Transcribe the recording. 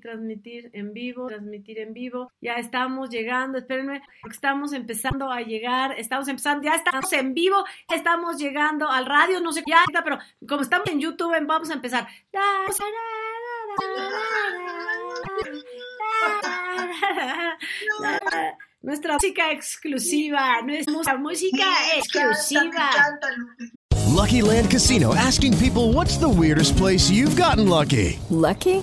Transmitir en vivo, transmitir en vivo. Ya estamos llegando, espérenme, estamos empezando a llegar, estamos empezando, ya estamos en vivo, estamos llegando al radio, no sé ya, pero como estamos en YouTube, vamos a empezar. Nuestra música exclusiva, nuestra música exclusiva. Lucky Land Casino asking people what's the weirdest place you've gotten lucky? Lucky?